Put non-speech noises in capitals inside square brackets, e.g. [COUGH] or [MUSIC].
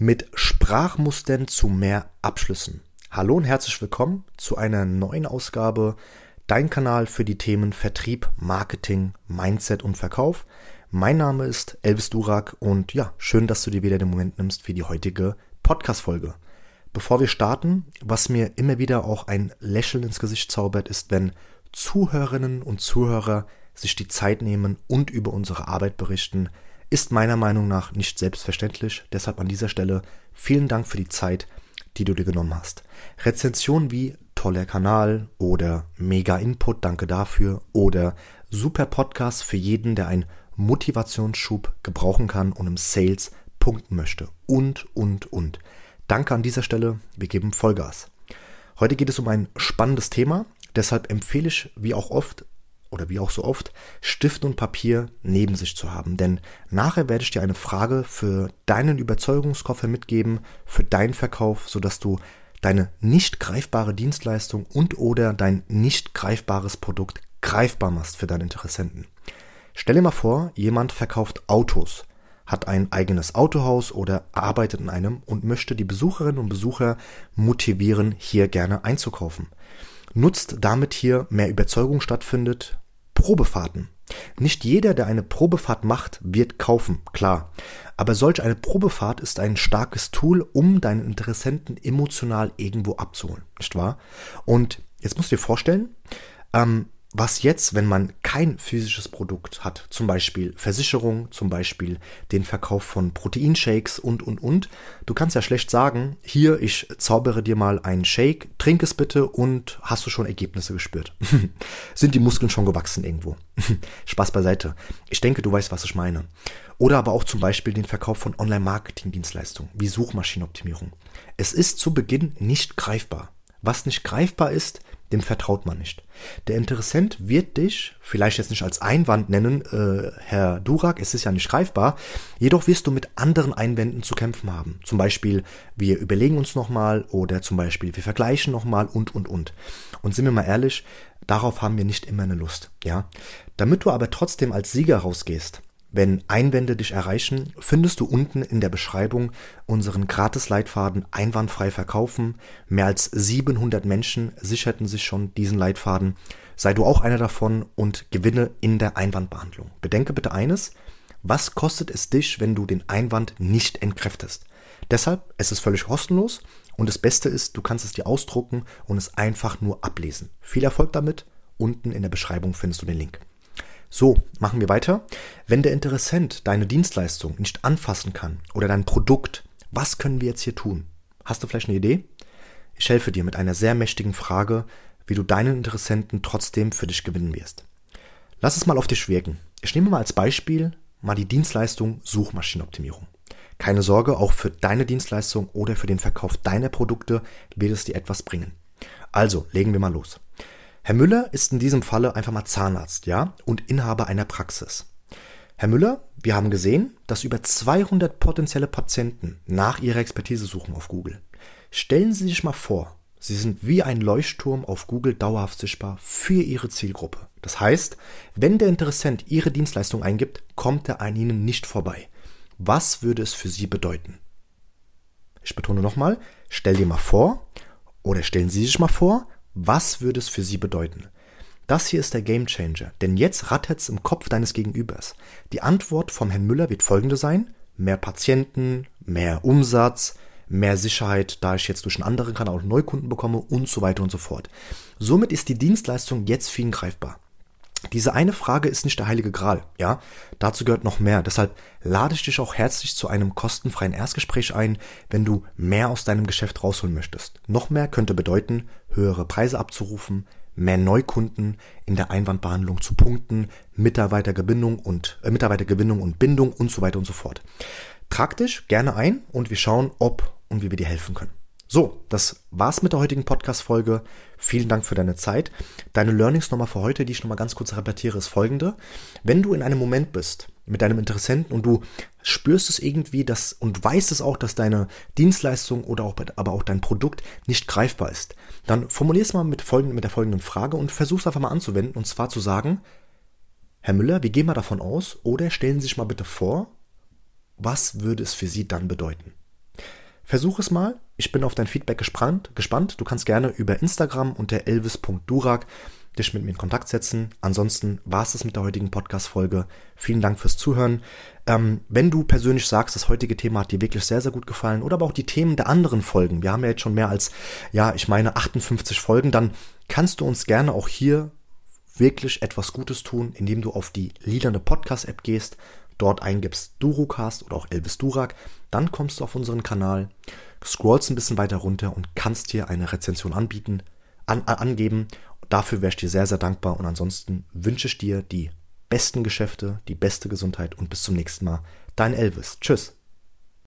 mit Sprachmustern zu mehr Abschlüssen. Hallo und herzlich willkommen zu einer neuen Ausgabe Dein Kanal für die Themen Vertrieb, Marketing, Mindset und Verkauf. Mein Name ist Elvis Durak und ja, schön, dass du dir wieder den Moment nimmst für die heutige Podcast-Folge. Bevor wir starten, was mir immer wieder auch ein Lächeln ins Gesicht zaubert, ist, wenn Zuhörerinnen und Zuhörer sich die Zeit nehmen und über unsere Arbeit berichten, ist meiner Meinung nach nicht selbstverständlich. Deshalb an dieser Stelle vielen Dank für die Zeit, die du dir genommen hast. Rezensionen wie toller Kanal oder mega Input, danke dafür oder super Podcast für jeden, der einen Motivationsschub gebrauchen kann und im Sales punkten möchte und, und, und. Danke an dieser Stelle, wir geben Vollgas. Heute geht es um ein spannendes Thema, deshalb empfehle ich, wie auch oft, oder wie auch so oft, Stift und Papier neben sich zu haben. Denn nachher werde ich dir eine Frage für deinen Überzeugungskoffer mitgeben, für deinen Verkauf, sodass du deine nicht greifbare Dienstleistung und oder dein nicht greifbares Produkt greifbar machst für deine Interessenten. Stell dir mal vor, jemand verkauft Autos, hat ein eigenes Autohaus oder arbeitet in einem und möchte die Besucherinnen und Besucher motivieren, hier gerne einzukaufen nutzt damit hier mehr Überzeugung stattfindet, Probefahrten. Nicht jeder, der eine Probefahrt macht, wird kaufen, klar. Aber solch eine Probefahrt ist ein starkes Tool, um deinen Interessenten emotional irgendwo abzuholen, nicht wahr? Und jetzt musst du dir vorstellen, ähm, was jetzt, wenn man kein physisches Produkt hat, zum Beispiel Versicherung, zum Beispiel den Verkauf von Proteinshakes und, und, und. Du kannst ja schlecht sagen, hier, ich zaubere dir mal einen Shake, trink es bitte und hast du schon Ergebnisse gespürt. [LAUGHS] Sind die Muskeln schon gewachsen irgendwo? [LAUGHS] Spaß beiseite. Ich denke, du weißt, was ich meine. Oder aber auch zum Beispiel den Verkauf von Online-Marketing-Dienstleistungen, wie Suchmaschinenoptimierung. Es ist zu Beginn nicht greifbar. Was nicht greifbar ist, dem vertraut man nicht. Der Interessent wird dich, vielleicht jetzt nicht als Einwand nennen, äh, Herr Durak, es ist ja nicht greifbar, jedoch wirst du mit anderen Einwänden zu kämpfen haben. Zum Beispiel, wir überlegen uns nochmal oder zum Beispiel, wir vergleichen nochmal und, und, und. Und sind wir mal ehrlich, darauf haben wir nicht immer eine Lust, ja. Damit du aber trotzdem als Sieger rausgehst, wenn Einwände dich erreichen, findest du unten in der Beschreibung unseren Gratis-Leitfaden Einwandfrei verkaufen. Mehr als 700 Menschen sicherten sich schon diesen Leitfaden. Sei du auch einer davon und gewinne in der Einwandbehandlung. Bedenke bitte eines, was kostet es dich, wenn du den Einwand nicht entkräftest? Deshalb, es ist völlig kostenlos und das Beste ist, du kannst es dir ausdrucken und es einfach nur ablesen. Viel Erfolg damit. Unten in der Beschreibung findest du den Link. So, machen wir weiter. Wenn der Interessent deine Dienstleistung nicht anfassen kann oder dein Produkt, was können wir jetzt hier tun? Hast du vielleicht eine Idee? Ich helfe dir mit einer sehr mächtigen Frage, wie du deinen Interessenten trotzdem für dich gewinnen wirst. Lass es mal auf dich wirken. Ich nehme mal als Beispiel mal die Dienstleistung Suchmaschinenoptimierung. Keine Sorge, auch für deine Dienstleistung oder für den Verkauf deiner Produkte wird es dir etwas bringen. Also, legen wir mal los. Herr Müller ist in diesem Falle einfach mal Zahnarzt, ja, und Inhaber einer Praxis. Herr Müller, wir haben gesehen, dass über 200 potenzielle Patienten nach ihrer Expertise suchen auf Google. Stellen Sie sich mal vor, Sie sind wie ein Leuchtturm auf Google dauerhaft sichtbar für Ihre Zielgruppe. Das heißt, wenn der Interessent Ihre Dienstleistung eingibt, kommt er an Ihnen nicht vorbei. Was würde es für Sie bedeuten? Ich betone nochmal, stell dir mal vor, oder stellen Sie sich mal vor, was würde es für sie bedeuten? Das hier ist der Gamechanger, denn jetzt rattert's im Kopf deines Gegenübers. Die Antwort vom Herrn Müller wird folgende sein: mehr Patienten, mehr Umsatz, mehr Sicherheit, da ich jetzt durch einen anderen Kanal auch Neukunden bekomme und so weiter und so fort. Somit ist die Dienstleistung jetzt für ihn greifbar. Diese eine Frage ist nicht der heilige Gral, ja? Dazu gehört noch mehr. Deshalb lade ich dich auch herzlich zu einem kostenfreien Erstgespräch ein, wenn du mehr aus deinem Geschäft rausholen möchtest. Noch mehr könnte bedeuten, höhere Preise abzurufen, mehr Neukunden in der Einwandbehandlung zu punkten, Mitarbeitergewinnung und äh, Mitarbeitergewinnung und Bindung und so weiter und so fort. Trag dich gerne ein und wir schauen, ob und wie wir dir helfen können. So, das war's mit der heutigen Podcast-Folge. Vielen Dank für deine Zeit. Deine Learnings nochmal für heute, die ich nochmal ganz kurz repetiere, ist folgende. Wenn du in einem Moment bist mit deinem Interessenten und du spürst es irgendwie dass, und weißt es auch, dass deine Dienstleistung oder auch, aber auch dein Produkt nicht greifbar ist, dann formulier es mal mit, folgenden, mit der folgenden Frage und versuch es einfach mal anzuwenden und zwar zu sagen, Herr Müller, wir gehen mal davon aus oder stellen Sie sich mal bitte vor, was würde es für Sie dann bedeuten? Versuch es mal. Ich bin auf dein Feedback gespannt. gespannt. Du kannst gerne über Instagram unter elvis.durak dich mit mir in Kontakt setzen. Ansonsten war es das mit der heutigen Podcast-Folge. Vielen Dank fürs Zuhören. Ähm, wenn du persönlich sagst, das heutige Thema hat dir wirklich sehr, sehr gut gefallen oder aber auch die Themen der anderen Folgen, wir haben ja jetzt schon mehr als, ja, ich meine 58 Folgen, dann kannst du uns gerne auch hier wirklich etwas Gutes tun, indem du auf die lilane Podcast-App gehst, dort eingibst Durucast oder auch Elvis Durak, dann kommst du auf unseren Kanal, scrollst ein bisschen weiter runter und kannst hier eine Rezension anbieten, an, angeben Dafür wäre ich dir sehr, sehr dankbar und ansonsten wünsche ich dir die besten Geschäfte, die beste Gesundheit und bis zum nächsten Mal. Dein Elvis. Tschüss.